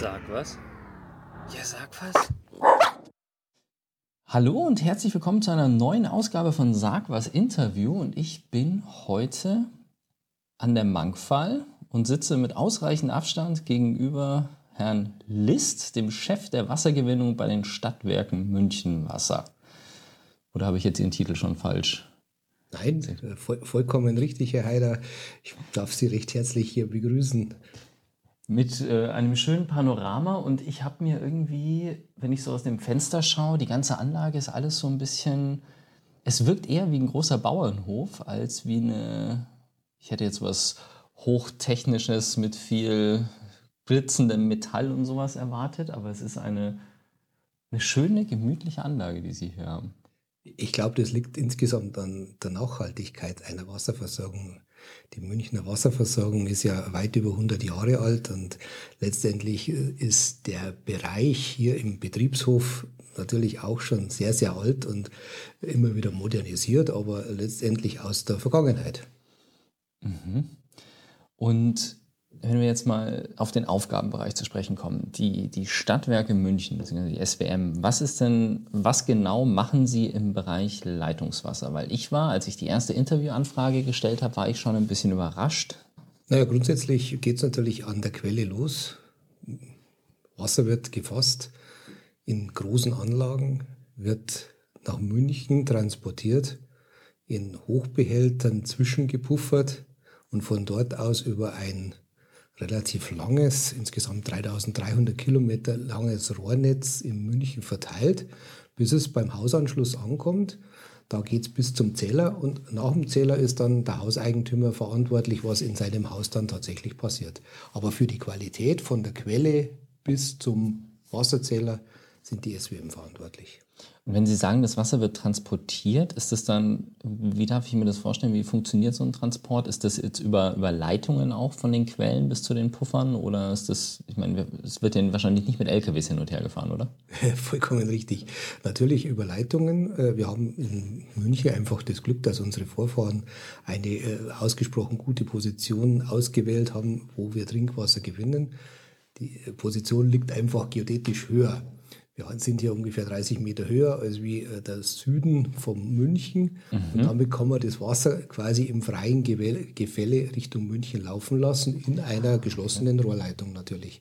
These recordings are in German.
Sag was? Ja, sag was. Hallo und herzlich willkommen zu einer neuen Ausgabe von Sag was Interview und ich bin heute an der Mankfall und sitze mit ausreichend Abstand gegenüber Herrn List, dem Chef der Wassergewinnung bei den Stadtwerken München Wasser. Oder habe ich jetzt Ihren Titel schon falsch? Nein, voll, vollkommen richtig, Herr Heider. Ich darf Sie recht herzlich hier begrüßen mit äh, einem schönen Panorama und ich habe mir irgendwie, wenn ich so aus dem Fenster schaue, die ganze Anlage ist alles so ein bisschen, es wirkt eher wie ein großer Bauernhof als wie eine, ich hätte jetzt was hochtechnisches mit viel blitzendem Metall und sowas erwartet, aber es ist eine, eine schöne, gemütliche Anlage, die Sie hier haben. Ich glaube, das liegt insgesamt an der Nachhaltigkeit einer Wasserversorgung. Die Münchner Wasserversorgung ist ja weit über 100 Jahre alt und letztendlich äh, ist der Bereich hier im Betriebshof natürlich auch schon sehr, sehr alt und immer wieder modernisiert, aber letztendlich aus der Vergangenheit. Mhm. Und wenn wir jetzt mal auf den Aufgabenbereich zu sprechen kommen, die, die Stadtwerke München, beziehungsweise die SWM, was ist denn, was genau machen Sie im Bereich Leitungswasser? Weil ich war, als ich die erste Interviewanfrage gestellt habe, war ich schon ein bisschen überrascht. Naja, grundsätzlich geht es natürlich an der Quelle los. Wasser wird gefasst in großen Anlagen, wird nach München transportiert, in Hochbehältern zwischengepuffert und von dort aus über ein relativ langes, insgesamt 3300 Kilometer langes Rohrnetz in München verteilt, bis es beim Hausanschluss ankommt. Da geht es bis zum Zähler und nach dem Zähler ist dann der Hauseigentümer verantwortlich, was in seinem Haus dann tatsächlich passiert. Aber für die Qualität von der Quelle bis zum Wasserzähler sind die SWM verantwortlich. Wenn Sie sagen, das Wasser wird transportiert, ist das dann, wie darf ich mir das vorstellen, wie funktioniert so ein Transport? Ist das jetzt über, über Leitungen auch von den Quellen bis zu den Puffern oder ist das, ich meine, es wird ja wahrscheinlich nicht mit LKWs hin und her gefahren, oder? Vollkommen richtig. Natürlich über Leitungen. Äh, wir haben in München einfach das Glück, dass unsere Vorfahren eine äh, ausgesprochen gute Position ausgewählt haben, wo wir Trinkwasser gewinnen. Die Position liegt einfach geodätisch höher. Wir sind hier ungefähr 30 Meter höher als wie äh, der Süden von München. Mhm. Und damit kann man das Wasser quasi im freien Gefälle Richtung München laufen lassen, in einer geschlossenen Rohrleitung natürlich.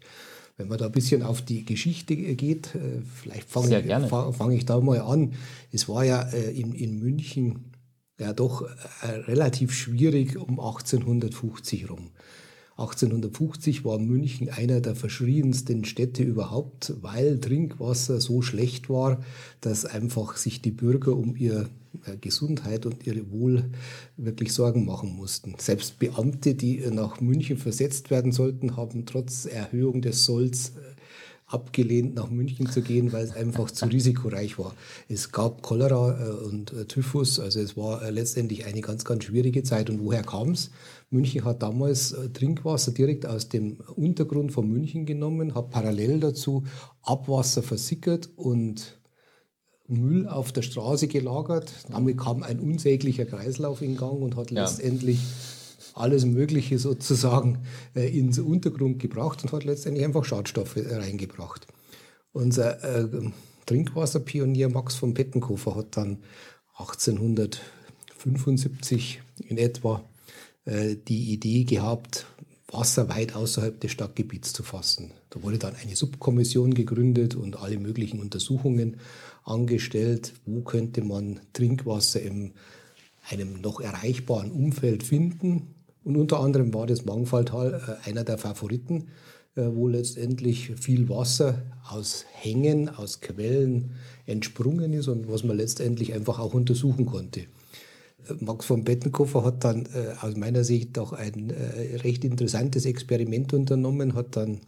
Wenn man da ein bisschen auf die Geschichte geht, äh, vielleicht fange ich, fang ich, da mal an. Es war ja äh, in, in München ja doch relativ schwierig um 1850 rum. 1850 war München einer der verschriedensten Städte überhaupt, weil Trinkwasser so schlecht war, dass einfach sich die Bürger um ihre äh, Gesundheit und ihre Wohl wirklich Sorgen machen mussten. Selbst Beamte, die nach München versetzt werden sollten, haben trotz Erhöhung des Solls äh, abgelehnt, nach München zu gehen, weil es einfach zu risikoreich war. Es gab Cholera äh, und Typhus, also es war letztendlich eine ganz, ganz schwierige Zeit. Und woher kam es? München hat damals Trinkwasser direkt aus dem Untergrund von München genommen, hat parallel dazu Abwasser versickert und Müll auf der Straße gelagert. Damit kam ein unsäglicher Kreislauf in Gang und hat ja. letztendlich alles Mögliche sozusagen äh, ins Untergrund gebracht und hat letztendlich einfach Schadstoffe reingebracht. Unser äh, Trinkwasserpionier Max von Pettenkofer hat dann 1875 in etwa äh, die Idee gehabt, Wasser weit außerhalb des Stadtgebiets zu fassen. Da wurde dann eine Subkommission gegründet und alle möglichen Untersuchungen angestellt, wo könnte man Trinkwasser in einem noch erreichbaren Umfeld finden. Und unter anderem war das Mangfalltal äh, einer der Favoriten, äh, wo letztendlich viel Wasser aus Hängen, aus Quellen entsprungen ist und was man letztendlich einfach auch untersuchen konnte. Äh, Max von Bettenkoffer hat dann aus meiner Sicht auch ein recht interessantes Experiment unternommen, hat dann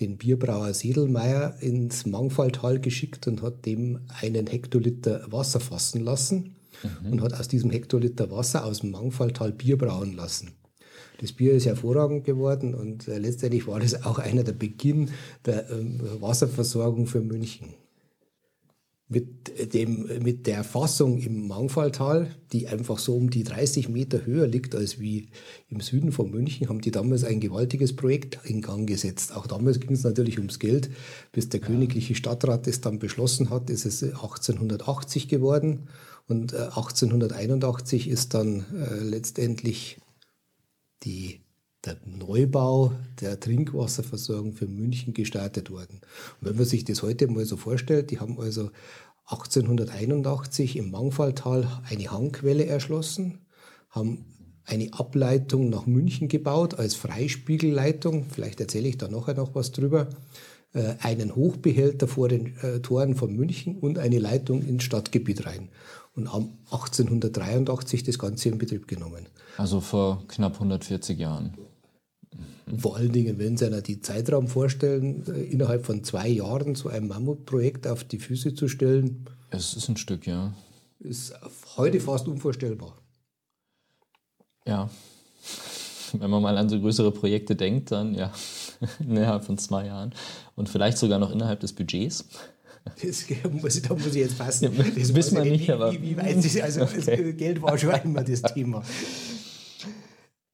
den Bierbrauer Sedelmeier ins Mangfalltal geschickt und hat dem einen Hektoliter Wasser fassen lassen mhm. und hat aus diesem Hektoliter Wasser aus dem Mangfalltal Bier brauen lassen. Das Bier ist hervorragend geworden und äh, letztendlich war das auch einer der Beginn der ähm, Wasserversorgung für München. Mit, dem, mit der Fassung im Mangfalltal, die einfach so um die 30 Meter höher liegt als wie im Süden von München, haben die damals ein gewaltiges Projekt in Gang gesetzt. Auch damals ging es natürlich ums Geld. Bis der ja. königliche Stadtrat es dann beschlossen hat, ist es 1880 geworden. Und 1881 äh, ist dann äh, letztendlich die der Neubau der Trinkwasserversorgung für München gestartet worden. Und wenn man sich das heute mal so vorstellt, die haben also 1881 im Mangfalltal eine Hangquelle erschlossen, haben eine Ableitung nach München gebaut als Freispiegelleitung, vielleicht erzähle ich da nachher noch was drüber, äh, einen Hochbehälter vor den äh, Toren von München und eine Leitung ins Stadtgebiet rein und haben 1883 das Ganze in Betrieb genommen. Also vor knapp 140 Jahren. Vor allen Dingen, wenn Sie einer die Zeitraum vorstellen, äh, innerhalb von zwei Jahren so ein Mammutprojekt auf die Füße zu stellen. Es ist ein Stück, ja. Ist heute fast unvorstellbar. Ja. Wenn man mal an so größere Projekte denkt, dann ja, innerhalb von zwei Jahren. Und vielleicht sogar noch innerhalb des Budgets. Das muss ich, da muss ich jetzt passen. Ja, das wissen wir nicht, aber. Wie, wie weiß ich, also okay. Geld war schon immer das Thema.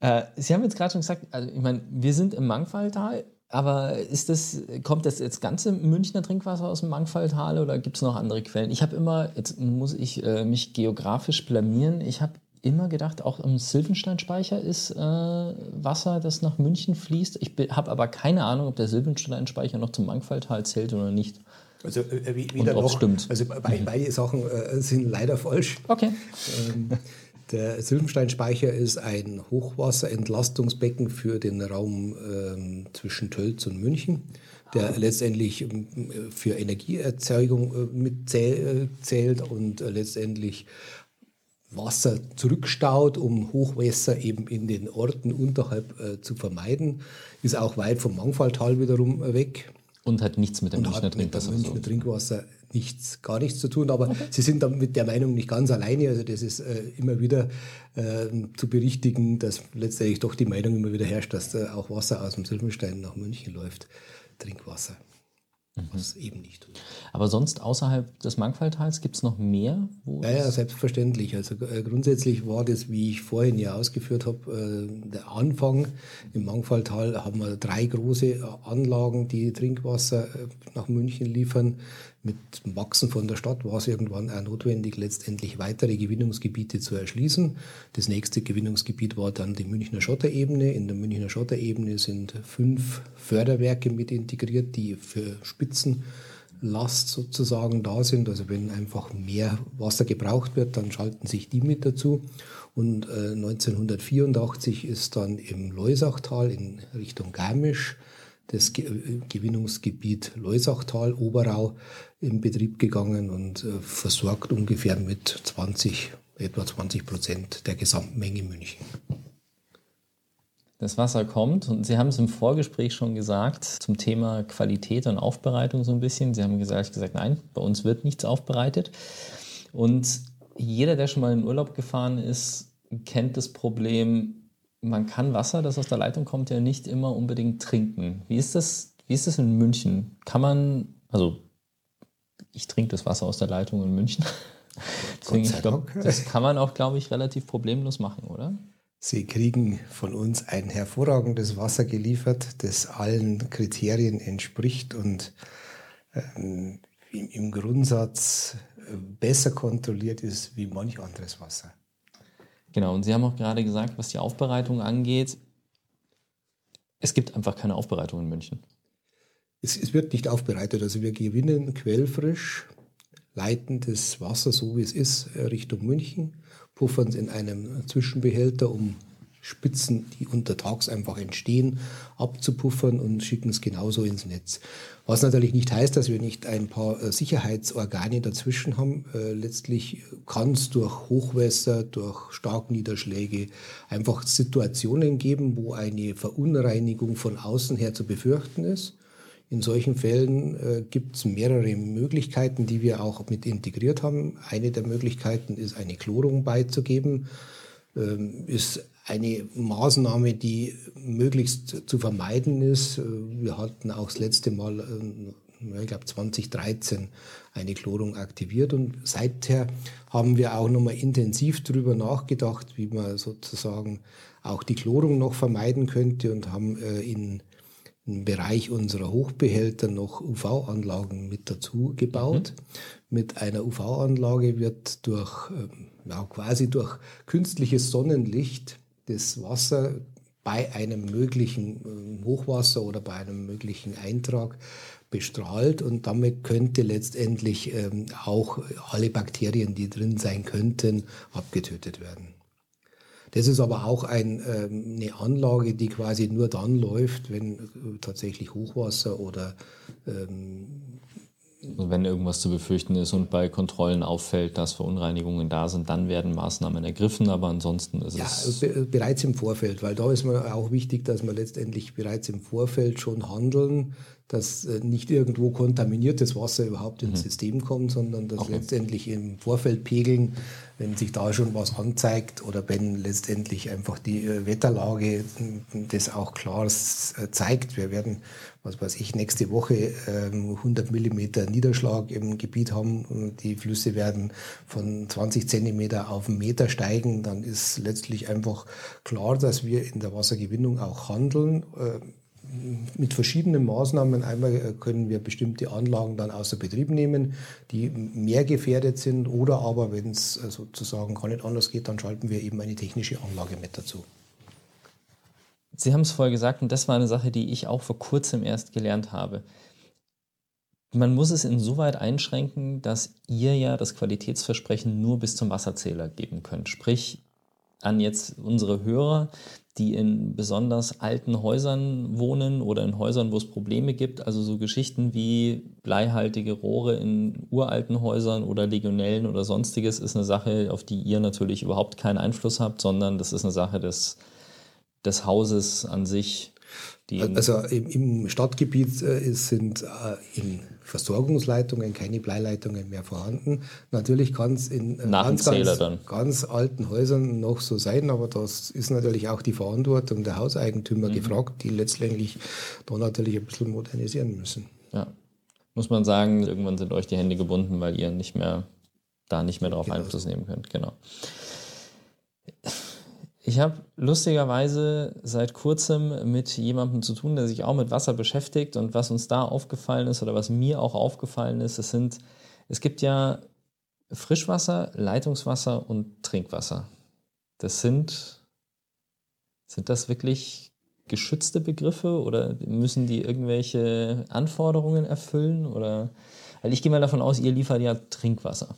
Äh, Sie haben jetzt gerade schon gesagt, also ich meine, wir sind im Mangfalltal, aber ist das, kommt das jetzt ganze Münchner Trinkwasser aus dem Mangfalltal oder gibt es noch andere Quellen? Ich habe immer, jetzt muss ich äh, mich geografisch blamieren, ich habe immer gedacht, auch im Silvensteinspeicher ist äh, Wasser, das nach München fließt. Ich habe aber keine Ahnung, ob der Silvensteinspeicher noch zum Mangfalltal zählt oder nicht. Also äh, weder noch. Stimmt. Also beide, beide Sachen äh, sind leider falsch. Okay. Ähm, der Silbensteinspeicher ist ein Hochwasserentlastungsbecken für den Raum ähm, zwischen Tölz und München, der letztendlich ähm, für Energieerzeugung äh, mitzählt und äh, letztendlich Wasser zurückstaut, um Hochwässer eben in den Orten unterhalb äh, zu vermeiden. Ist auch weit vom Mangfalltal wiederum äh, weg. Und hat nichts mit dem Münchner Trinkwasser. Mit dem Münchner Trinkwasser nichts, gar nichts zu tun. Aber okay. Sie sind dann mit der Meinung nicht ganz alleine. Also das ist äh, immer wieder äh, zu berichtigen, dass letztendlich doch die Meinung immer wieder herrscht, dass äh, auch Wasser aus dem Silbenstein nach München läuft. Trinkwasser. Mhm. Was eben nicht tut. Aber sonst außerhalb des Mangfalltals gibt es noch mehr? ja, ja, selbstverständlich. Also äh, grundsätzlich war das, wie ich vorhin ja ausgeführt habe, äh, der Anfang. Im Mangfalltal haben wir drei große äh, Anlagen, die Trinkwasser äh, nach München liefern. Mit dem Wachsen von der Stadt war es irgendwann auch notwendig, letztendlich weitere Gewinnungsgebiete zu erschließen. Das nächste Gewinnungsgebiet war dann die Münchner Schotterebene. In der Münchner Schotterebene sind fünf Förderwerke mit integriert, die für Spitzenlast sozusagen da sind. Also wenn einfach mehr Wasser gebraucht wird, dann schalten sich die mit dazu. Und äh, 1984 ist dann im Leusachtal in Richtung Garmisch das Gewinnungsgebiet Leusachtal, Oberau in Betrieb gegangen und äh, versorgt ungefähr mit 20, etwa 20 Prozent der Gesamtmenge München. Das Wasser kommt und Sie haben es im Vorgespräch schon gesagt zum Thema Qualität und Aufbereitung so ein bisschen. Sie haben gesagt, gesagt nein, bei uns wird nichts aufbereitet. Und jeder, der schon mal in Urlaub gefahren ist, kennt das Problem, man kann Wasser, das aus der Leitung kommt, ja nicht immer unbedingt trinken. Wie ist das, wie ist das in München? Kann man, also ich trinke das Wasser aus der Leitung in München. Deswegen, ich glaub, das kann man auch, glaube ich, relativ problemlos machen, oder? Sie kriegen von uns ein hervorragendes Wasser geliefert, das allen Kriterien entspricht und ähm, im Grundsatz äh, besser kontrolliert ist wie manch anderes Wasser. Genau, und Sie haben auch gerade gesagt, was die Aufbereitung angeht, es gibt einfach keine Aufbereitung in München. Es, es, wird nicht aufbereitet. Also wir gewinnen quellfrisch, leiten das Wasser so wie es ist Richtung München, puffern es in einem Zwischenbehälter, um Spitzen, die untertags einfach entstehen, abzupuffern und schicken es genauso ins Netz. Was natürlich nicht heißt, dass wir nicht ein paar äh, Sicherheitsorgane dazwischen haben. Äh, letztlich kann es durch Hochwässer, durch Starkniederschläge einfach Situationen geben, wo eine Verunreinigung von außen her zu befürchten ist. In solchen Fällen äh, gibt es mehrere Möglichkeiten, die wir auch mit integriert haben. Eine der Möglichkeiten ist, eine Chlorung beizugeben. Ähm, ist eine Maßnahme, die möglichst zu vermeiden ist. Wir hatten auch das letzte Mal äh, ich glaube 2013 eine Chlorung aktiviert und seither haben wir auch nochmal intensiv darüber nachgedacht, wie man sozusagen auch die Chlorung noch vermeiden könnte und haben äh, in im Bereich unserer Hochbehälter noch UV-Anlagen mit dazu gebaut. Mhm. Mit einer UV-Anlage wird durch, ähm, ja, quasi durch künstliches Sonnenlicht das Wasser bei einem möglichen ähm, Hochwasser oder bei einem möglichen Eintrag bestrahlt und damit könnte letztendlich ähm, auch alle Bakterien, die drin sein könnten, abgetötet werden. Das ist aber auch ein, ähm, eine Anlage, die quasi nur dann läuft, wenn äh, tatsächlich Hochwasser oder ähm, wenn irgendwas zu befürchten ist und bei Kontrollen auffällt, dass Verunreinigungen da sind, dann werden Maßnahmen ergriffen, aber ansonsten ist ja, es. Be bereits im Vorfeld, weil da ist mir auch wichtig, dass wir letztendlich bereits im Vorfeld schon handeln, dass äh, nicht irgendwo kontaminiertes Wasser überhaupt ins mhm. System kommt, sondern dass okay. letztendlich im Vorfeld pegeln, wenn sich da schon was anzeigt oder wenn letztendlich einfach die äh, Wetterlage das auch klar äh, zeigt. Wir werden, was weiß ich, nächste Woche 100 ähm, Millimeter Niederschlag im Gebiet haben. Die Flüsse werden von 20 Zentimeter auf einen Meter steigen. Dann ist letztlich einfach klar, dass wir in der Wassergewinnung auch handeln mit verschiedenen Maßnahmen. Einmal äh, können wir bestimmte Anlagen dann außer Betrieb nehmen, die mehr gefährdet sind. Oder aber, wenn es äh, sozusagen gar nicht anders geht, dann schalten wir eben eine technische Anlage mit dazu. Sie haben es vorher gesagt, und das war eine Sache, die ich auch vor kurzem erst gelernt habe. Man muss es insoweit einschränken, dass ihr ja das Qualitätsversprechen nur bis zum Wasserzähler geben könnt. Sprich, an jetzt unsere Hörer, die in besonders alten Häusern wohnen oder in Häusern, wo es Probleme gibt. Also so Geschichten wie bleihaltige Rohre in uralten Häusern oder Legionellen oder sonstiges ist eine Sache, auf die ihr natürlich überhaupt keinen Einfluss habt, sondern das ist eine Sache des, des Hauses an sich. Also im, Stadtgebiet äh, sind äh, in Versorgungsleitungen, keine Bleileitungen mehr vorhanden. Natürlich kann es in äh, ganz, ganz, ganz, alten Häusern noch so sein, aber das ist natürlich auch die Verantwortung der Hauseigentümer mhm. gefragt, die letztendlich da natürlich ein bisschen modernisieren müssen. Ja. Muss man sagen, irgendwann sind euch die Hände gebunden, weil ihr nicht mehr da nicht mehr darauf genau. Einfluss nehmen könnt. Genau. Ich habe lustigerweise seit kurzem mit jemandem zu tun, der sich auch mit Wasser beschäftigt und was uns da aufgefallen ist oder was mir auch aufgefallen ist, es sind, es gibt ja Frischwasser, Leitungswasser und Trinkwasser. Das sind, sind das wirklich geschützte Begriffe oder müssen die irgendwelche Anforderungen erfüllen oder, weil ich gehe mal davon aus, ihr liefert ja Trinkwasser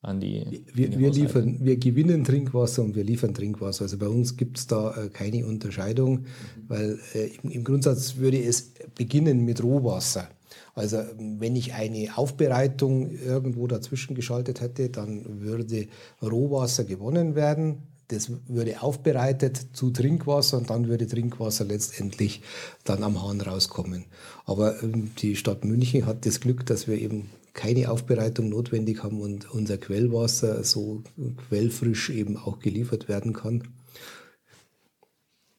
an die. Wir, wir liefern, wir gewinnen Trinkwasser und wir liefern Trinkwasser. Also bei uns gibt es da äh, keine Unterscheidung, weil äh, im, im, Grundsatz würde es beginnen mit Rohwasser. Also wenn ich eine Aufbereitung irgendwo dazwischen geschaltet hätte, dann würde Rohwasser gewonnen werden. Das würde aufbereitet zu Trinkwasser und dann würde Trinkwasser letztendlich dann am Hahn rauskommen. Aber ähm, die Stadt München hat das Glück, dass wir eben keine Aufbereitung notwendig haben und unser Quellwasser so quellfrisch eben auch geliefert werden kann.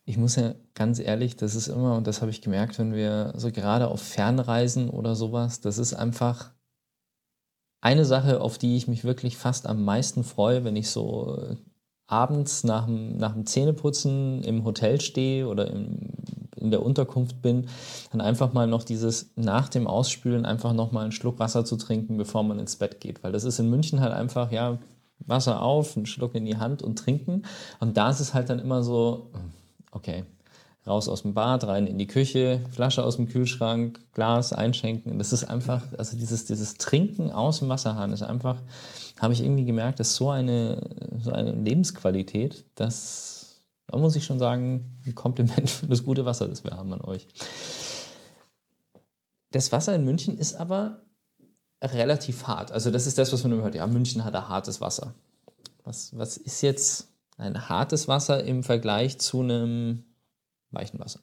Ich muss ja ganz ehrlich, das ist immer, und das habe ich gemerkt, wenn wir so gerade auf Fernreisen oder sowas, das ist einfach eine Sache, auf die ich mich wirklich fast am meisten freue, wenn ich so abends nach dem, nach dem Zähneputzen im Hotel stehe oder im in der Unterkunft bin, dann einfach mal noch dieses nach dem Ausspülen einfach noch mal einen Schluck Wasser zu trinken, bevor man ins Bett geht. Weil das ist in München halt einfach, ja, Wasser auf, einen Schluck in die Hand und trinken. Und da ist es halt dann immer so, okay, raus aus dem Bad, rein in die Küche, Flasche aus dem Kühlschrank, Glas einschenken. Das ist einfach, also dieses, dieses Trinken aus dem Wasserhahn ist einfach, habe ich irgendwie gemerkt, ist so eine, so eine Lebensqualität, dass da muss ich schon sagen, ein Kompliment für das gute Wasser, das wir haben an euch. Das Wasser in München ist aber relativ hart. Also das ist das, was man immer hört. Ja, München hat ein hartes Wasser. Was, was ist jetzt ein hartes Wasser im Vergleich zu einem weichen Wasser?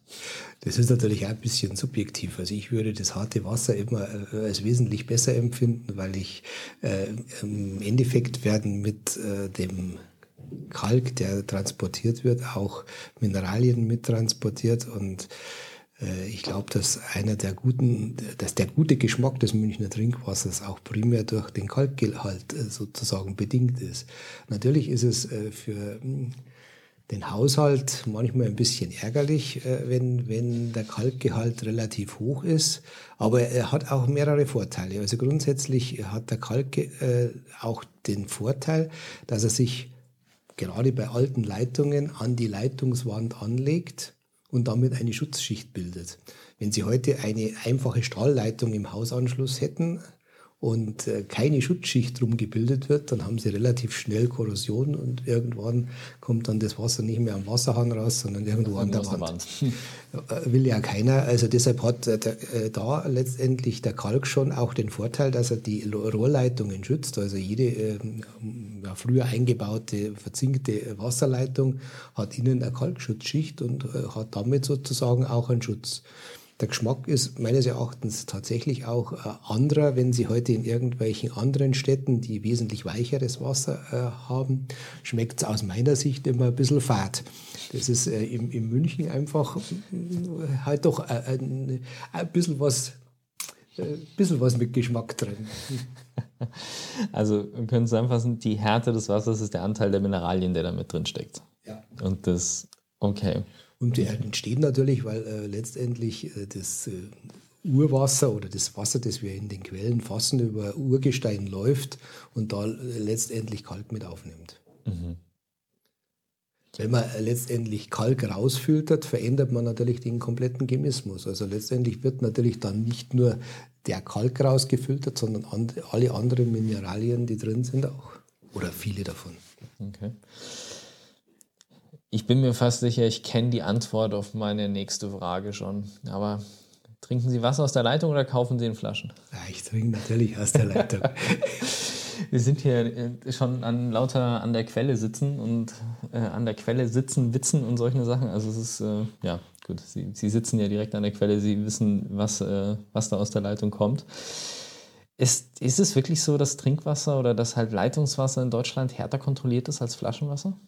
Das ist natürlich ein bisschen subjektiv. Also ich würde das harte Wasser immer äh, als wesentlich besser empfinden, weil ich äh, im Endeffekt werden mit äh, dem Kalk, der transportiert wird, auch Mineralien mittransportiert und Äh, ich glaube, dass einer der guten, dass der gute Geschmack des Münchner Trinkwassers auch primär durch den Kalkgehalt äh, sozusagen bedingt ist. Natürlich ist es äh, für hm, den Haushalt manchmal ein bisschen ärgerlich, wenn, wenn der Kalkgehalt relativ hoch ist. Aber er hat auch mehrere Vorteile. Also grundsätzlich hat der Kalk auch den Vorteil, dass er sich gerade bei alten Leitungen an die Leitungswand anlegt und damit eine Schutzschicht bildet. Wenn Sie heute eine einfache Stahlleitung im Hausanschluss hätten, und äh, keine Schutzschicht drum gebildet wird, dann haben sie relativ schnell Korrosion und irgendwann kommt dann das Wasser nicht mehr am Wasserhahn raus, sondern irgendwo an der Wand. Wand. Äh, will ja keiner. Also deshalb hat äh, da letztendlich der Kalk schon auch den Vorteil, dass er die Rohrleitungen schützt. Also jede ja, früher eingebaute verzinkte Wasserleitung hat innen eine Kalkschutzschicht und hat damit sozusagen auch einen Schutz. Der Geschmack ist meines Erachtens tatsächlich auch äh, anderer, wenn Sie heute in irgendwelchen anderen Städten, die wesentlich weicheres Wasser äh, haben, schmeckt es aus meiner Sicht immer ein bisschen fad. Das ist äh, im, in München einfach äh, halt doch äh, ein, ein bisschen was ein äh, bisschen was mit Geschmack drin. Also wir können zusammenfassen, die Härte des Wassers ist der Anteil der Mineralien, der da mit drin steckt. Ja. Und das, okay. Und die entstehen natürlich, weil äh, letztendlich äh, das äh, Urwasser oder das Wasser, das wir in den Quellen fassen, über Urgestein läuft und da äh, letztendlich Kalk mit aufnimmt. Mhm. Wenn man äh, letztendlich Kalk rausfiltert, verändert man natürlich den kompletten Chemismus. Also letztendlich wird natürlich dann nicht nur der Kalk rausgefiltert, sondern and alle anderen Mineralien, die drin sind, auch. Oder viele davon. Okay. Ich bin mir fast sicher, ich kenne die Antwort auf meine nächste Frage schon. Aber trinken Sie Wasser aus der Leitung oder kaufen Sie in Flaschen? Ja, ich trinke natürlich aus der Leitung. Wir sind hier äh, schon an lauter an der Quelle sitzen und äh, an der Quelle sitzen, witzen und solche Sachen. Also es ist, äh, ja, gut, Sie, Sie sitzen ja direkt an der Quelle, Sie wissen, was, äh, was da aus der Leitung kommt. Ist, ist es wirklich so, dass Trinkwasser oder dass halt Leitungswasser in Deutschland härter kontrolliert ist als Flaschenwasser?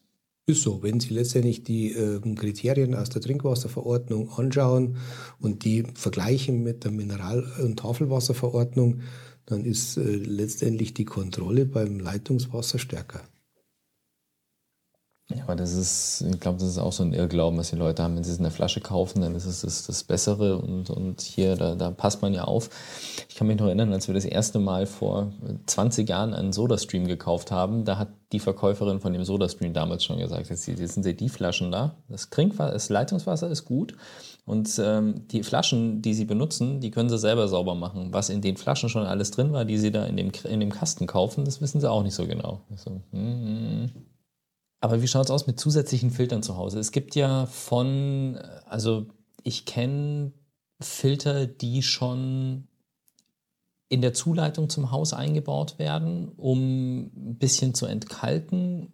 Ist so, wenn Sie letztendlich die äh, Kriterien aus der Trinkwasserverordnung anschauen und die vergleichen mit der Mineral- und Tafelwasserverordnung, dann ist äh, letztendlich die Kontrolle beim Leitungswasser stärker. Aber das ist, ich glaube, das ist auch so ein Irrglauben, was die Leute haben. Wenn sie es in der Flasche kaufen, dann ist es das, das Bessere und, und hier, da, da passt man ja auf. Ich kann mich noch erinnern, als wir das erste Mal vor 20 Jahren einen Sodastream gekauft haben, da hat die Verkäuferin von dem Sodastream damals schon gesagt, jetzt, jetzt sind sie die Flaschen da. Das Trinkwasser, das Leitungswasser ist gut und ähm, die Flaschen, die sie benutzen, die können sie selber sauber machen. Was in den Flaschen schon alles drin war, die sie da in dem, in dem Kasten kaufen, das wissen sie auch nicht so genau. So, mm, mm. Aber wie schaut es aus mit zusätzlichen Filtern zu Hause? Es gibt ja von, also ich kenne Filter, die schon in der Zuleitung zum Haus eingebaut werden, um ein bisschen zu entkalken,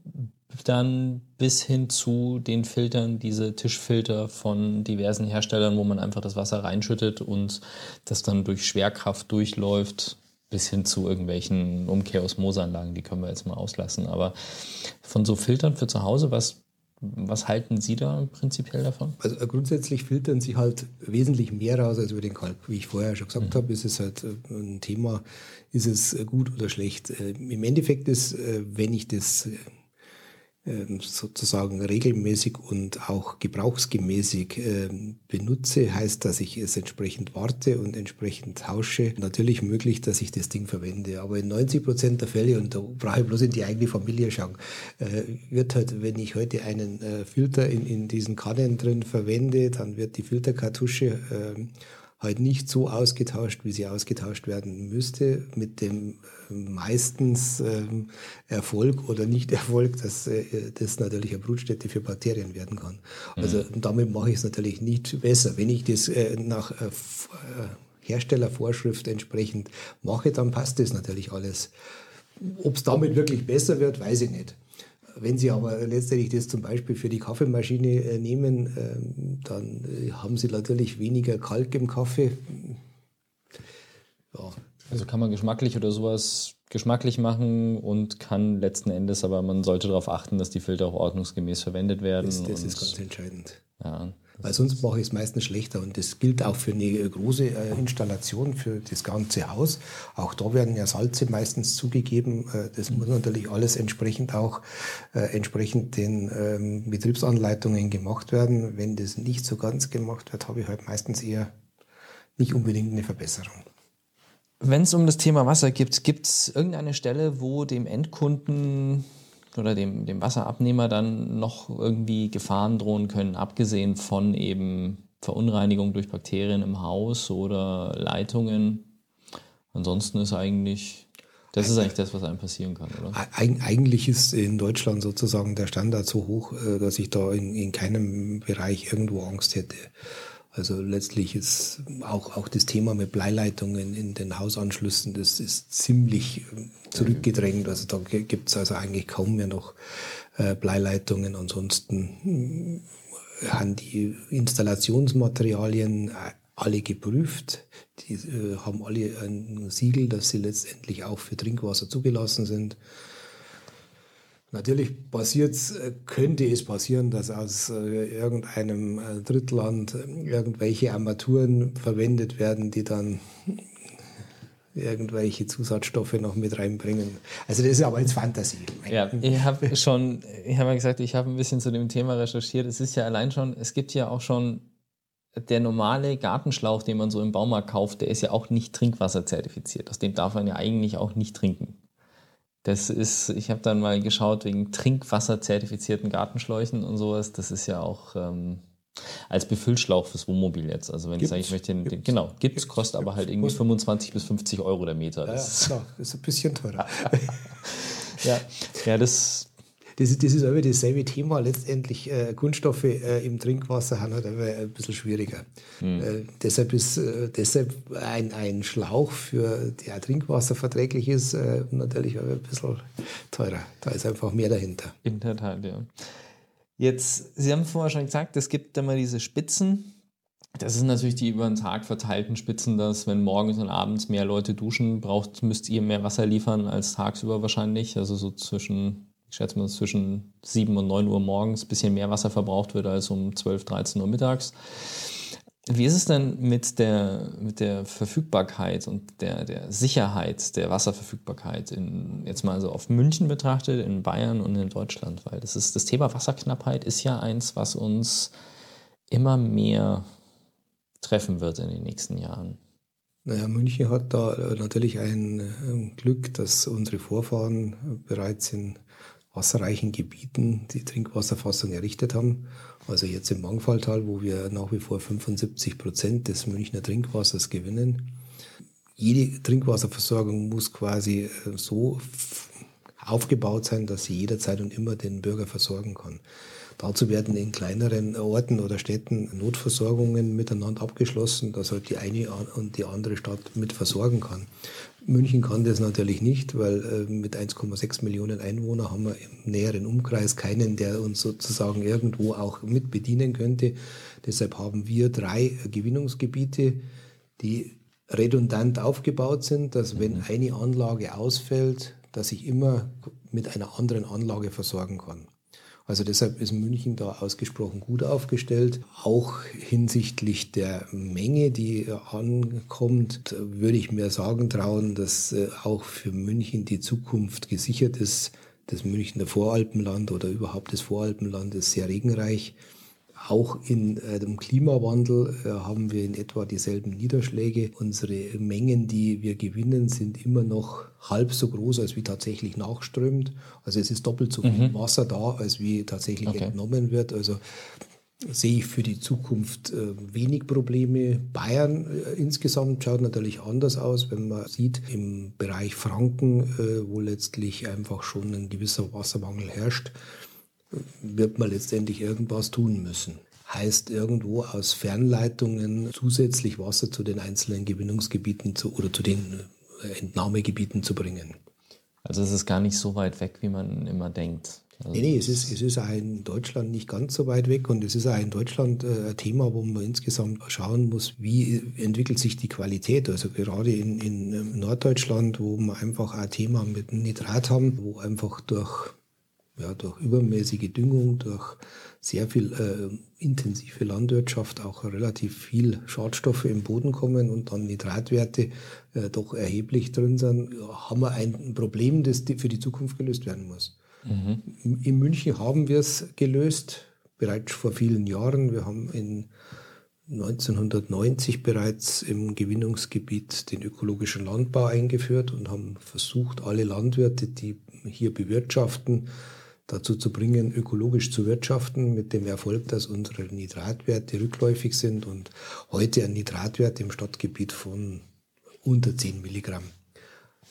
dann bis hin zu den Filtern, diese Tischfilter von diversen Herstellern, wo man einfach das Wasser reinschüttet und das dann durch Schwerkraft durchläuft bis hin zu irgendwelchen Umkehrosmoseanlagen, die können wir jetzt mal auslassen. Aber von so Filtern für zu Hause, was, was halten Sie da prinzipiell davon? Also äh, grundsätzlich filtern sie halt wesentlich mehr raus als über den Kalk. Wie ich vorher schon gesagt mhm. habe, ist es halt äh, ein Thema, ist es äh, gut oder schlecht. Im Endeffekt ist, wenn ich das sozusagen regelmäßig und auch gebrauchsgemäßig ähm, benutze, heißt, dass ich es entsprechend warte und entsprechend tausche. Natürlich möglich, dass ich das Ding verwende, aber in 90 Prozent der Fälle, und da brauche ich bloß in die eigene Familie schauen, äh, wird halt, wenn ich heute einen äh, Filter in, in diesen Kannen drin verwende, dann wird die Filterkartusche ähm, halt nicht so ausgetauscht, wie sie ausgetauscht werden müsste, mit dem meistens ähm, Erfolg oder Nicht-Erfolg, dass äh, das natürlich eine Brutstätte für Bakterien werden kann. Also mhm. damit mache ich es natürlich nicht besser. Wenn ich das äh, nach äh, äh, Herstellervorschrift entsprechend mache, dann passt das natürlich alles. Ob es damit wirklich besser wird, weiß ich nicht. Wenn Sie aber letztendlich das zum Beispiel für die Kaffeemaschine äh, nehmen, ähm, dann äh, haben Sie natürlich weniger Kalk im Kaffee. Ja. Also kann man geschmacklich oder sowas geschmacklich machen und kann letzten Endes, aber man sollte darauf achten, dass die Filter auch ordnungsgemäß verwendet werden. Das, das ist ganz entscheidend. Ja. Weil sonst mache ich es meistens schlechter. Und das gilt auch für eine große äh, Installation, für das ganze Haus. Auch da werden ja Salze meistens zugegeben. Äh, das muss natürlich alles entsprechend auch äh, entsprechend den ähm, Betriebsanleitungen gemacht werden. Wenn das nicht so ganz gemacht wird, habe ich halt meistens eher nicht unbedingt eine Verbesserung. Wenn es um das Thema Wasser geht, gibt es irgendeine Stelle, wo dem Endkunden oder dem, dem Wasserabnehmer dann noch irgendwie Gefahren drohen können, abgesehen von eben Verunreinigung durch Bakterien im Haus oder Leitungen. Ansonsten ist eigentlich, das ist eigentlich das, was einem passieren kann, oder? Eig eigentlich ist in Deutschland sozusagen der Standard so hoch, äh, dass ich da in, in keinem Bereich irgendwo Angst hätte. Also letztlich ist auch, auch das Thema mit Bleileitungen in den Hausanschlüssen, das ist ziemlich äh, zurückgedrängt. Also da gibt es also eigentlich kaum mehr noch äh, Bleileitungen. Ansonsten äh, haben die Installationsmaterialien alle geprüft. Die haben alle ein Siegel, dass sie letztendlich auch für Trinkwasser zugelassen sind. Natürlich passiert äh, könnte es passieren, dass aus äh, irgendeinem äh, Drittland irgendwelche Armaturen verwendet werden, die dann irgendwelche Zusatzstoffe noch mit reinbringen. Also das ist aber jetzt Fantasie. Ja, ich habe schon, ich habe ja gesagt, ich habe ein bisschen zu dem Thema recherchiert. Es ist ja allein schon, es gibt ja auch schon der normale Gartenschlauch, den man so im Baumarkt kauft, der ist ja auch nicht trinkwasserzertifiziert. Aus dem darf man ja eigentlich auch nicht trinken. Das ist, ich habe dann mal geschaut wegen Trinkwasserzertifizierten Gartenschläuchen und sowas. Das ist ja auch ähm, als Befüllschlauch fürs Wohnmobil jetzt. Also wenn gibt's, ich sage, ich möchte den, den genau, gibt es, kostet aber halt irgendwie 25 bis 50 Euro der Meter. Das ja, klar, ist ein bisschen teurer. ja, ja, das das, ist, das ist aber dasselbe Thema. Letztendlich äh, Kunststoffe äh, im Trinkwasser haben halt aber ein bisschen schwieriger. Mhm. Äh, deshalb ist äh, deshalb ein, ein Schlauch, für der Trinkwasser verträglich ist, äh, natürlich aber ein bisschen teurer. Da ist einfach mehr dahinter. In der Tat, ja. Jetzt, Sie haben vorher schon gesagt, es gibt immer diese Spitzen. Das sind natürlich die über den Tag verteilten Spitzen, dass wenn morgens und abends mehr Leute duschen, braucht, müsst ihr mehr Wasser liefern als tagsüber wahrscheinlich. Also so zwischen ich schätze mal, zwischen 7 und 9 Uhr morgens ein bisschen mehr Wasser verbraucht wird als um 12, 13 Uhr mittags. Wie ist es denn mit der, mit der Verfügbarkeit und der, der Sicherheit der Wasserverfügbarkeit in, jetzt mal so auf München betrachtet, in Bayern und in Deutschland? Weil das ist, das Thema Wasserknappheit ist ja eins, was uns immer mehr treffen wird in den nächsten Jahren. Naja, München hat da natürlich ein Glück, dass unsere Vorfahren bereits in wasserreichen Gebieten die Trinkwasserfassung errichtet haben. Also jetzt im Mangfalltal, wo wir nach wie vor 75 Prozent des Münchner Trinkwassers gewinnen. Jede Trinkwasserversorgung muss quasi äh, so aufgebaut sein, dass sie jederzeit und immer den Bürger versorgen kann. Dazu werden in kleineren Orten oder Städten Notversorgungen miteinander abgeschlossen, dass halt die eine und die andere Stadt mit versorgen kann. München kann das natürlich nicht, weil äh, mit 1,6 Millionen Einwohnern haben wir im näheren Umkreis keinen, der uns sozusagen irgendwo auch mit bedienen könnte. Deshalb haben wir drei Gewinnungsgebiete, die redundant aufgebaut sind, dass wenn mhm. eine Anlage ausfällt, dass ich immer mit einer anderen Anlage versorgen kann. Also deshalb ist München da ausgesprochen gut aufgestellt. Auch hinsichtlich der Menge, die ankommt, würde ich mir sagen trauen, dass äh, auch für München die Zukunft gesichert ist. Das Münchner Voralpenland oder überhaupt das Voralpenland ist sehr regenreich. Auch in äh, dem Klimawandel äh, haben wir in etwa dieselben Niederschläge. Unsere Mengen, die wir gewinnen, sind immer noch halb so groß, als wie tatsächlich nachströmt. Also es ist doppelt so viel mhm. Wasser da, als wie tatsächlich okay. entnommen wird. Also sehe ich für die Zukunft äh, wenig Probleme. Bayern äh, insgesamt schaut natürlich anders aus, wenn man sieht, im Bereich Franken, äh, wo letztlich einfach schon ein gewisser Wassermangel herrscht, wird man letztendlich irgendwas tun müssen. Heißt irgendwo aus Fernleitungen zusätzlich Wasser zu den einzelnen Gewinnungsgebieten zu, oder zu den äh, Entnahmegebieten zu bringen. Also es ist gar nicht so weit weg, wie man immer denkt. Also nee, nee, es ist, es ist auch in Deutschland nicht ganz so weit weg und es ist auch in Deutschland äh, ein Thema, wo man insgesamt schauen muss, wie entwickelt sich die Qualität. Also gerade in, in ähm, Norddeutschland, wo wir einfach ein Thema mit Nitrat haben, wo einfach durch ja, durch übermäßige Düngung, durch sehr viel äh, intensive Landwirtschaft auch relativ viel Schadstoffe im Boden kommen und dann Nitratwerte äh, doch erheblich drin sind, haben wir ein Problem, das für die Zukunft gelöst werden muss. Mhm. In München haben wir es gelöst, bereits vor vielen Jahren. Wir haben in 1990 bereits im Gewinnungsgebiet den ökologischen Landbau eingeführt und haben versucht, alle Landwirte, die hier bewirtschaften, dazu zu bringen, ökologisch zu wirtschaften, mit dem Erfolg, dass unsere Nitratwerte rückläufig sind und heute ein Nitratwert im Stadtgebiet von unter 10 Milligramm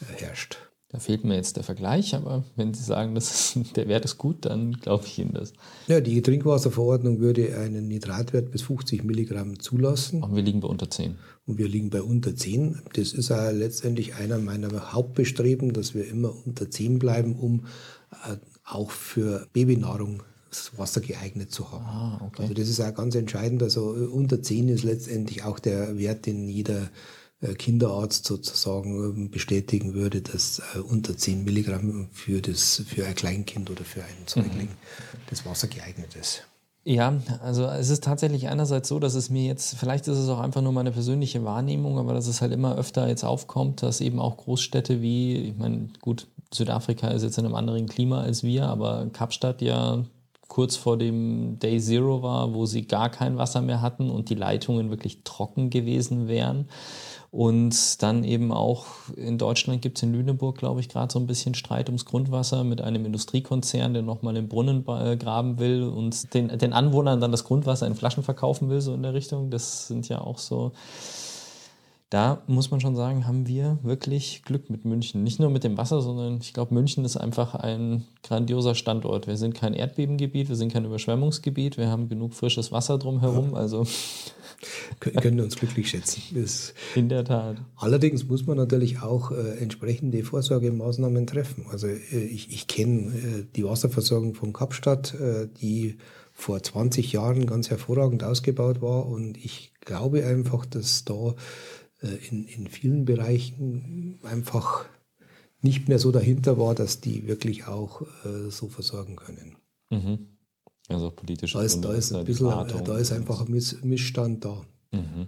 äh, herrscht. Da fehlt mir jetzt der Vergleich, aber wenn Sie sagen, das ist, der Wert ist gut, dann glaube ich Ihnen das. Ja, die Trinkwasserverordnung würde einen Nitratwert bis 50 Milligramm zulassen. Und wir liegen bei unter 10. Und wir liegen bei unter 10. Das ist ja letztendlich einer meiner Hauptbestreben, dass wir immer unter 10 bleiben, um äh, auch für Babynahrung das Wasser geeignet zu haben. Ah, okay. Also das ist auch ganz entscheidend. Also unter 10 ist letztendlich auch der Wert, den jeder äh, Kinderarzt sozusagen ähm, bestätigen würde, dass äh, unter 10 Milligramm für, das, für ein Kleinkind oder für einen Säugling mhm. das Wasser geeignet ist. Ja, also es ist tatsächlich einerseits so, dass es mir jetzt, vielleicht ist es auch einfach nur meine persönliche Wahrnehmung, aber dass es halt immer öfter jetzt aufkommt, dass eben auch Großstädte wie, ich meine, gut, Südafrika ist jetzt in einem anderen Klima als wir, aber Kapstadt ja kurz vor dem Day Zero war, wo sie gar kein Wasser mehr hatten und die Leitungen wirklich trocken gewesen wären. Und dann eben auch in Deutschland gibt es in Lüneburg, glaube ich, gerade so ein bisschen Streit ums Grundwasser mit einem Industriekonzern, der nochmal den Brunnen äh, graben will und den, den Anwohnern dann das Grundwasser in Flaschen verkaufen will, so in der Richtung. Das sind ja auch so. Da muss man schon sagen, haben wir wirklich Glück mit München. Nicht nur mit dem Wasser, sondern ich glaube, München ist einfach ein grandioser Standort. Wir sind kein Erdbebengebiet, wir sind kein Überschwemmungsgebiet, wir haben genug frisches Wasser drumherum. Also können uns glücklich schätzen. Das In der Tat. Allerdings muss man natürlich auch äh, entsprechende Vorsorgemaßnahmen treffen. Also äh, ich, ich kenne äh, die Wasserversorgung von Kapstadt, äh, die vor 20 Jahren ganz hervorragend ausgebaut war und ich glaube einfach, dass da in, in vielen Bereichen einfach nicht mehr so dahinter war, dass die wirklich auch äh, so versorgen können. Mhm. Also politisch. Da ist, da ist ein bisschen, da ist einfach ein Missstand da. Mhm.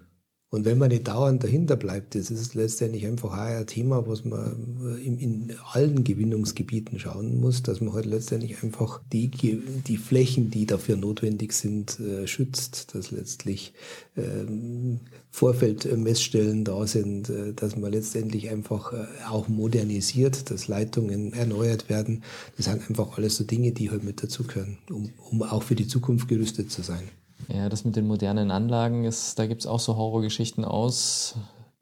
Und wenn man nicht dauernd dahinter bleibt, das ist letztendlich einfach auch ein Thema, was man in, in allen Gewinnungsgebieten schauen muss, dass man halt letztendlich einfach die, die Flächen, die dafür notwendig sind, äh, schützt, dass letztlich ähm, Vorfeldmessstellen da sind, äh, dass man letztendlich einfach äh, auch modernisiert, dass Leitungen erneuert werden. Das sind einfach alles so Dinge, die halt mit dazugehören, um, um auch für die Zukunft gerüstet zu sein. Ja, das mit den modernen Anlagen ist, da gibt es auch so Horrorgeschichten aus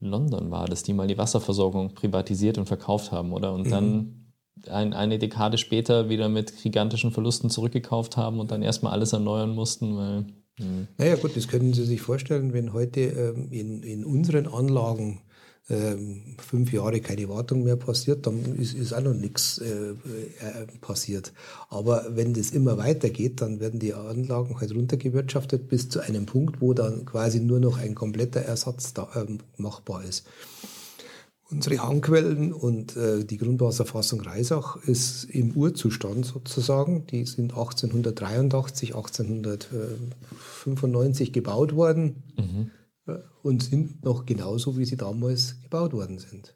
London war das, die mal die Wasserversorgung privatisiert und verkauft haben, oder? Und mhm. dann ein, eine Dekade später wieder mit gigantischen Verlusten zurückgekauft haben und dann erstmal alles erneuern mussten, weil. Mh. Naja, gut, das können Sie sich vorstellen, wenn heute ähm, in, in unseren Anlagen ähm, fünf Jahre keine Wartung mehr passiert, dann ist, ist auch noch nichts äh, äh, passiert. Aber wenn das immer weitergeht, dann werden die Anlagen halt runtergewirtschaftet bis zu einem Punkt, wo dann quasi nur noch ein kompletter Ersatz da, äh, machbar ist. Unsere Hangquellen und äh, die Grundwasserfassung Reisach ist im Urzustand sozusagen. Die sind 1883, 1895 gebaut worden. Mhm und sind noch genauso, wie sie damals gebaut worden sind.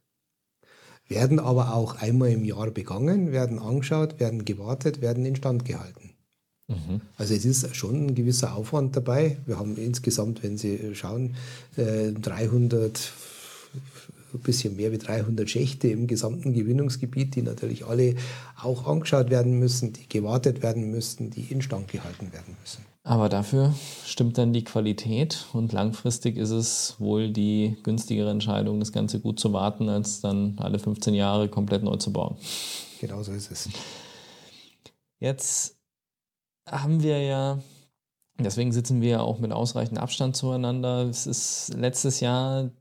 Werden aber auch einmal im Jahr begangen, werden angeschaut, werden gewartet, werden instand gehalten. Mhm. Also es ist schon ein gewisser Aufwand dabei. Wir haben insgesamt, wenn Sie schauen, 300, äh, ein bisschen mehr wie 300 Schächte im gesamten Gewinnungsgebiet, die natürlich alle auch angeschaut werden müssen, die gewartet werden müssen, die instand gehalten werden müssen. Aber dafür stimmt dann die Qualität und langfristig ist es wohl die günstigere Entscheidung, das Ganze gut zu warten, als dann alle 15 Jahre komplett neu zu bauen. Genau so ist es. Jetzt haben wir ja, deswegen sitzen wir ja auch mit ausreichend Abstand zueinander. Es ist letztes Jahr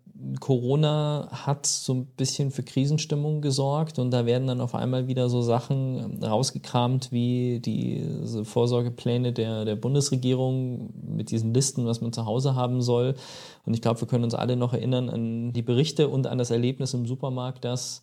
Corona hat so ein bisschen für Krisenstimmung gesorgt und da werden dann auf einmal wieder so Sachen rausgekramt wie die Vorsorgepläne der, der Bundesregierung mit diesen Listen, was man zu Hause haben soll. Und ich glaube, wir können uns alle noch erinnern an die Berichte und an das Erlebnis im Supermarkt, dass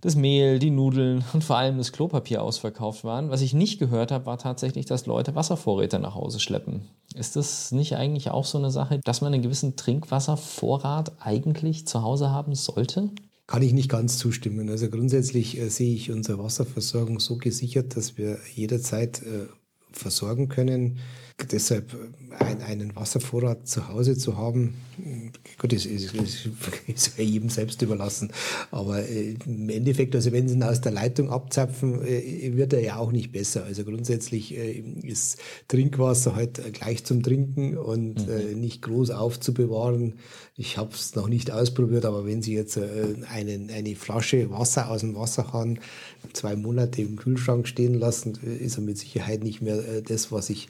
das Mehl, die Nudeln und vor allem das Klopapier ausverkauft waren. Was ich nicht gehört habe, war tatsächlich, dass Leute Wasservorräte nach Hause schleppen. Ist das nicht eigentlich auch so eine Sache, dass man einen gewissen Trinkwasservorrat eigentlich zu Hause haben sollte? Kann ich nicht ganz zustimmen. Also grundsätzlich äh, sehe ich unsere Wasserversorgung so gesichert, dass wir jederzeit äh, versorgen können. Deshalb äh, ein, einen Wasservorrat zu Hause zu haben, gut, ist, ist, ist, ist jedem selbst überlassen. Aber äh, im Endeffekt, also wenn sie ihn aus der Leitung abzapfen, äh, wird er ja auch nicht besser. Also grundsätzlich äh, ist Trinkwasser halt gleich zum Trinken und mhm. nicht groß aufzubewahren. Ich habe es noch nicht ausprobiert, aber wenn Sie jetzt einen, eine Flasche Wasser aus dem Wasserhahn zwei Monate im Kühlschrank stehen lassen, ist er mit Sicherheit nicht mehr das, was ich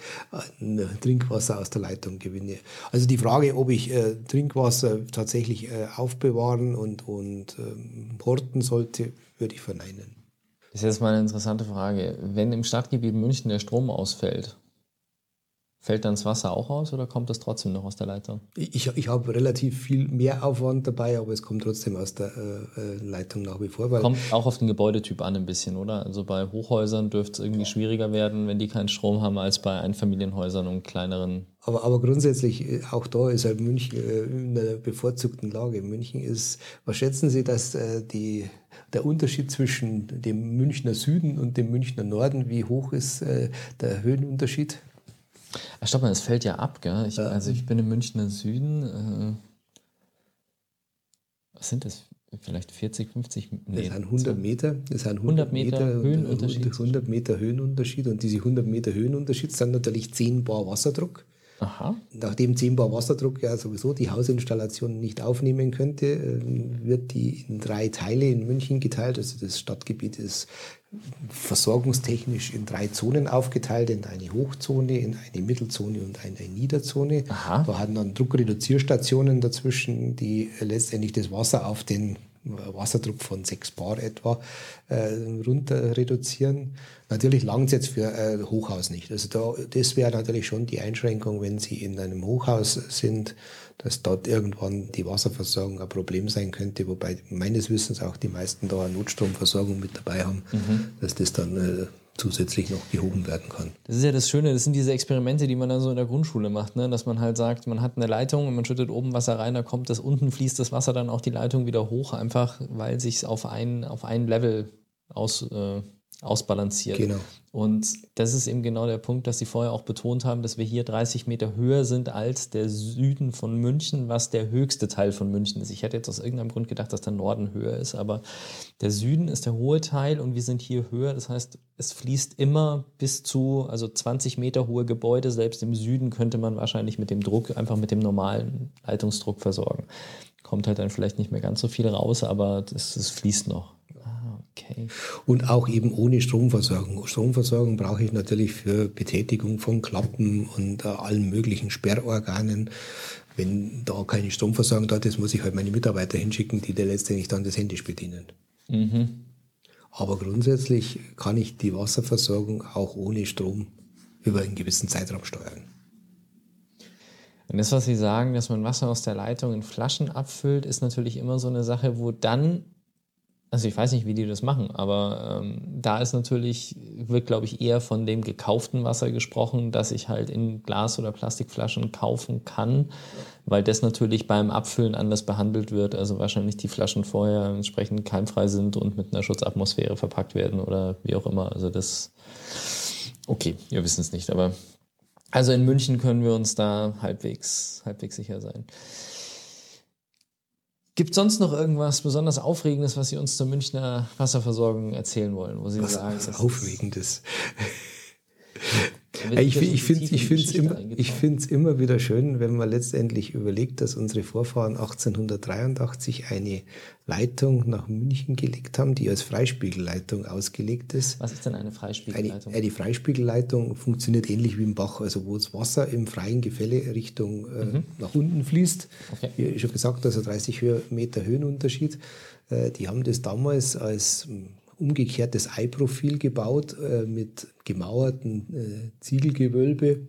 Trinkwasser aus der Leitung gewinne. Also die Frage, ob ich äh, Trinkwasser tatsächlich äh, aufbewahren und, und ähm, horten sollte, würde ich verneinen. Das ist jetzt mal eine interessante Frage. Wenn im Stadtgebiet München der Strom ausfällt, Fällt dann das Wasser auch aus oder kommt das trotzdem noch aus der Leitung? Ich, ich habe relativ viel mehr Aufwand dabei, aber es kommt trotzdem aus der äh, äh Leitung nach wie vor. kommt auch auf den Gebäudetyp an ein bisschen, oder? Also bei Hochhäusern dürfte es irgendwie schwieriger werden, wenn die keinen Strom haben, als bei Einfamilienhäusern und kleineren. Aber, aber grundsätzlich, äh, auch da ist halt München äh, in einer bevorzugten Lage. München ist, was schätzen Sie, dass die, der Unterschied zwischen dem Münchner Süden und dem Münchner Norden, wie hoch ist der Höhenunterschied? Ach, stopp mal, es fällt ja ab, gell? Ich, also ich bin im Münchner Süden. Äh, was sind das? Vielleicht 40, 50? Nee, das sind 100 Meter. Das sind 100, 100 Meter, Meter Höhenunterschied. 100 Meter Höhenunterschied. Und diese 100 Meter Höhenunterschied sind natürlich 10 Bar Wasserdruck. Aha. Nachdem 10 Bar Wasserdruck ja sowieso die Hausinstallation nicht aufnehmen könnte, ähm, wird die in drei Teile in München geteilt. Also das Stadtgebiet ist versorgungstechnisch in drei Zonen aufgeteilt, in eine Hochzone, in eine Mittelzone und eine Niederzone. Aha. Da hatten dann Druckreduzierstationen dazwischen, die letztendlich das Wasser auf den Wasserdruck von 6 Bar etwa äh, runter reduzieren. Natürlich langt es jetzt für äh, Hochhaus nicht. Also da, das wäre natürlich schon die Einschränkung, wenn Sie in einem Hochhaus sind, dass dort irgendwann die Wasserversorgung ein Problem sein könnte, wobei meines Wissens auch die meisten da eine Notstromversorgung mit dabei haben, mhm. dass das dann äh, zusätzlich noch gehoben werden kann. Das ist ja das Schöne, das sind diese Experimente, die man dann so in der Grundschule macht, ne? dass man halt sagt, man hat eine Leitung und man schüttet oben Wasser rein, da kommt das unten, fließt das Wasser dann auch die Leitung wieder hoch, einfach weil sich auf ein, auf ein Level aus, äh, ausbalanciert. Genau. Und das ist eben genau der Punkt, dass Sie vorher auch betont haben, dass wir hier 30 Meter höher sind als der Süden von München, was der höchste Teil von München ist. Ich hätte jetzt aus irgendeinem Grund gedacht, dass der Norden höher ist, aber der Süden ist der hohe Teil und wir sind hier höher. Das heißt, es fließt immer bis zu, also 20 Meter hohe Gebäude. Selbst im Süden könnte man wahrscheinlich mit dem Druck, einfach mit dem normalen Leitungsdruck versorgen. Kommt halt dann vielleicht nicht mehr ganz so viel raus, aber es fließt noch. Okay. Und auch eben ohne Stromversorgung. Stromversorgung brauche ich natürlich für Betätigung von Klappen und äh, allen möglichen Sperrorganen. Wenn da keine Stromversorgung da ist, muss ich halt meine Mitarbeiter hinschicken, die dir letztendlich dann das Händisch bedienen. Mhm. Aber grundsätzlich kann ich die Wasserversorgung auch ohne Strom über einen gewissen Zeitraum steuern. Und das, was Sie sagen, dass man Wasser aus der Leitung in Flaschen abfüllt, ist natürlich immer so eine Sache, wo dann also ich weiß nicht, wie die das machen, aber ähm, da ist natürlich, wird glaube ich eher von dem gekauften Wasser gesprochen, das ich halt in Glas- oder Plastikflaschen kaufen kann, weil das natürlich beim Abfüllen anders behandelt wird. Also wahrscheinlich die Flaschen vorher entsprechend keimfrei sind und mit einer Schutzatmosphäre verpackt werden oder wie auch immer. Also das, okay, wir wissen es nicht, aber also in München können wir uns da halbwegs, halbwegs sicher sein. Gibt sonst noch irgendwas besonders Aufregendes, was Sie uns zur Münchner Wasserversorgung erzählen wollen? Wo Sie was, sagen, was Aufregendes? Ich, ich finde es immer, immer wieder schön, wenn man letztendlich überlegt, dass unsere Vorfahren 1883 eine Leitung nach München gelegt haben, die als Freispiegelleitung ausgelegt ist. Was ist denn eine Freispiegelleitung? Eine, die Freispiegelleitung funktioniert ähnlich wie im Bach, also wo das Wasser im freien Gefälle Richtung äh, mhm. nach unten fließt. Okay. Wie schon gesagt, also 30 Meter Höhenunterschied. Äh, die haben das damals als umgekehrtes Ei-Profil gebaut äh, mit gemauerten äh, Ziegelgewölbe.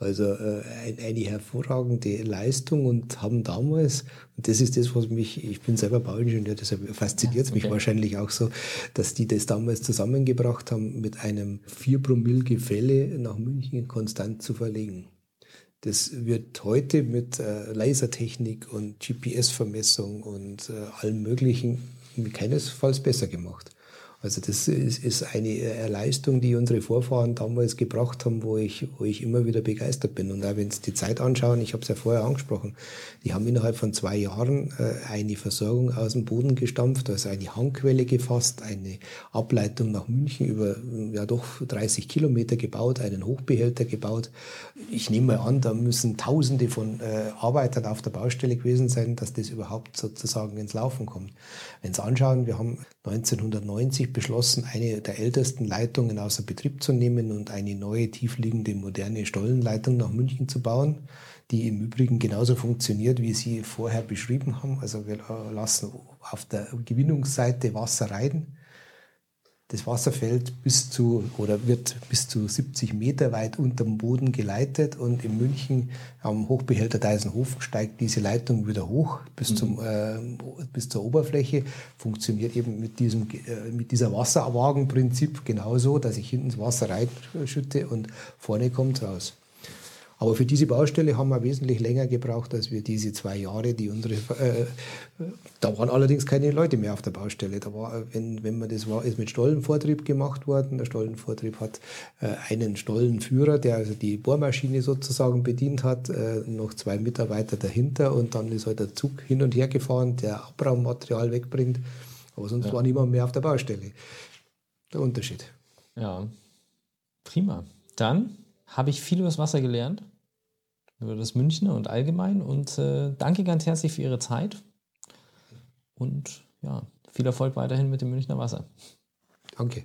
Also äh, eine hervorragende Leistung und haben damals, und das ist das, was mich, ich bin selber Bauingenieur, deshalb fasziniert es mich okay. wahrscheinlich auch so, dass die das damals zusammengebracht haben, mit einem 4 Promille Gefälle nach München konstant zu verlegen. Das wird heute mit äh, Lasertechnik und GPS-Vermessung und äh, allem Möglichen keinesfalls besser gemacht. Also das ist, ist eine äh, Leistung, die unsere Vorfahren damals gebracht haben, wo ich, wo ich immer wieder begeistert bin. Und auch wenn Sie die Zeit anschauen, ich habe es ja vorher angesprochen, die haben innerhalb von zwei Jahren äh, eine Versorgung aus dem Boden gestampft, also eine Hangquelle gefasst, eine Ableitung nach München über ja doch 30 Kilometer gebaut, einen Hochbehälter gebaut. Ich nehme mal an, da müssen Tausende von äh, Arbeitern auf der Baustelle gewesen sein, dass das überhaupt sozusagen ins Laufen kommt. Wenn Sie anschauen, wir haben 1990 beschlossen, eine der ältesten Leitungen außer Betrieb zu nehmen und eine neue tiefliegende moderne Stollenleitung nach München zu bauen, die im Übrigen genauso funktioniert, wie Sie vorher beschrieben haben. Also wir lassen auf der Gewinnungsseite Wasser rein das Wasser fällt bis zu oder wird bis zu 70 Meter weit unterm Boden geleitet und in München am Hochbehälter Deisenhofen steigt diese Leitung wieder hoch bis, mhm. zum, äh, bis zur Oberfläche. Funktioniert eben mit, diesem, äh, mit dieser Wasserwagenprinzip genauso, dass ich hinten das Wasser reinschütte und vorne kommt raus. Aber für diese Baustelle haben wir wesentlich länger gebraucht, als wir diese zwei Jahre, die unsere, äh, da waren allerdings keine Leute mehr auf der Baustelle. Da war, wenn, wenn man das war, ist mit Stollenvortrieb gemacht worden. Der Stollenvortrieb hat äh, einen Stollenführer, der also die Bohrmaschine sozusagen bedient hat, äh, noch zwei Mitarbeiter dahinter und dann ist halt der Zug hin und her gefahren, der Abraummaterial wegbringt. Aber sonst ja. war niemand mehr auf der Baustelle. Der Unterschied. Ja, prima. Dann habe ich viel über das Wasser gelernt über das Münchner und allgemein. Und äh, danke ganz herzlich für Ihre Zeit. Und ja, viel Erfolg weiterhin mit dem Münchner Wasser. Danke.